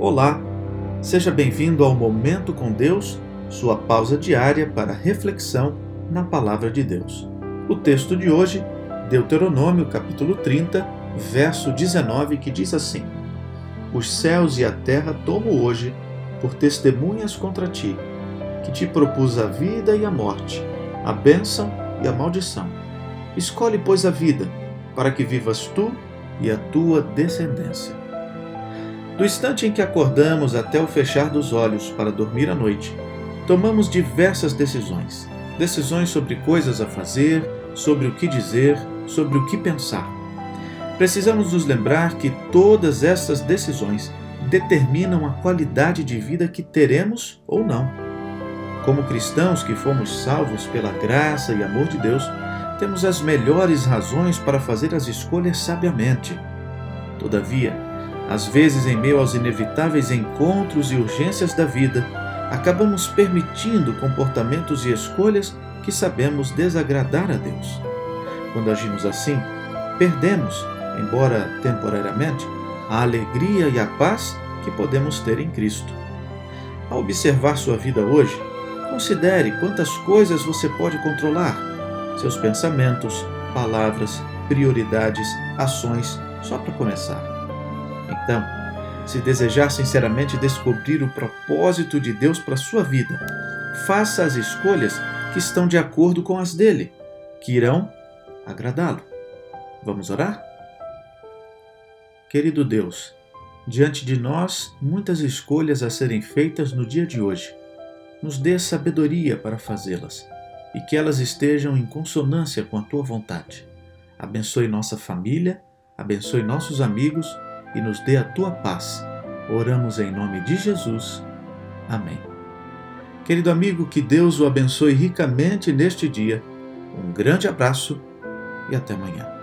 Olá, seja bem-vindo ao Momento com Deus, sua pausa diária para reflexão na Palavra de Deus. O texto de hoje, Deuteronômio capítulo 30, verso 19, que diz assim: Os céus e a terra tomo hoje por testemunhas contra ti, que te propus a vida e a morte, a bênção e a maldição. Escolhe, pois, a vida, para que vivas tu e a tua descendência. Do instante em que acordamos até o fechar dos olhos para dormir à noite, tomamos diversas decisões. Decisões sobre coisas a fazer, sobre o que dizer, sobre o que pensar. Precisamos nos lembrar que todas essas decisões determinam a qualidade de vida que teremos ou não. Como cristãos que fomos salvos pela graça e amor de Deus, temos as melhores razões para fazer as escolhas sabiamente. Todavia, às vezes, em meio aos inevitáveis encontros e urgências da vida, acabamos permitindo comportamentos e escolhas que sabemos desagradar a Deus. Quando agimos assim, perdemos, embora temporariamente, a alegria e a paz que podemos ter em Cristo. Ao observar sua vida hoje, considere quantas coisas você pode controlar: seus pensamentos, palavras, prioridades, ações, só para começar. Então, se desejar sinceramente descobrir o propósito de Deus para sua vida, faça as escolhas que estão de acordo com as dele, que irão agradá-lo. Vamos orar? Querido Deus, diante de nós muitas escolhas a serem feitas no dia de hoje. Nos dê sabedoria para fazê-las e que elas estejam em consonância com a tua vontade. Abençoe nossa família, abençoe nossos amigos e nos dê a tua paz. Oramos em nome de Jesus. Amém. Querido amigo, que Deus o abençoe ricamente neste dia. Um grande abraço e até amanhã.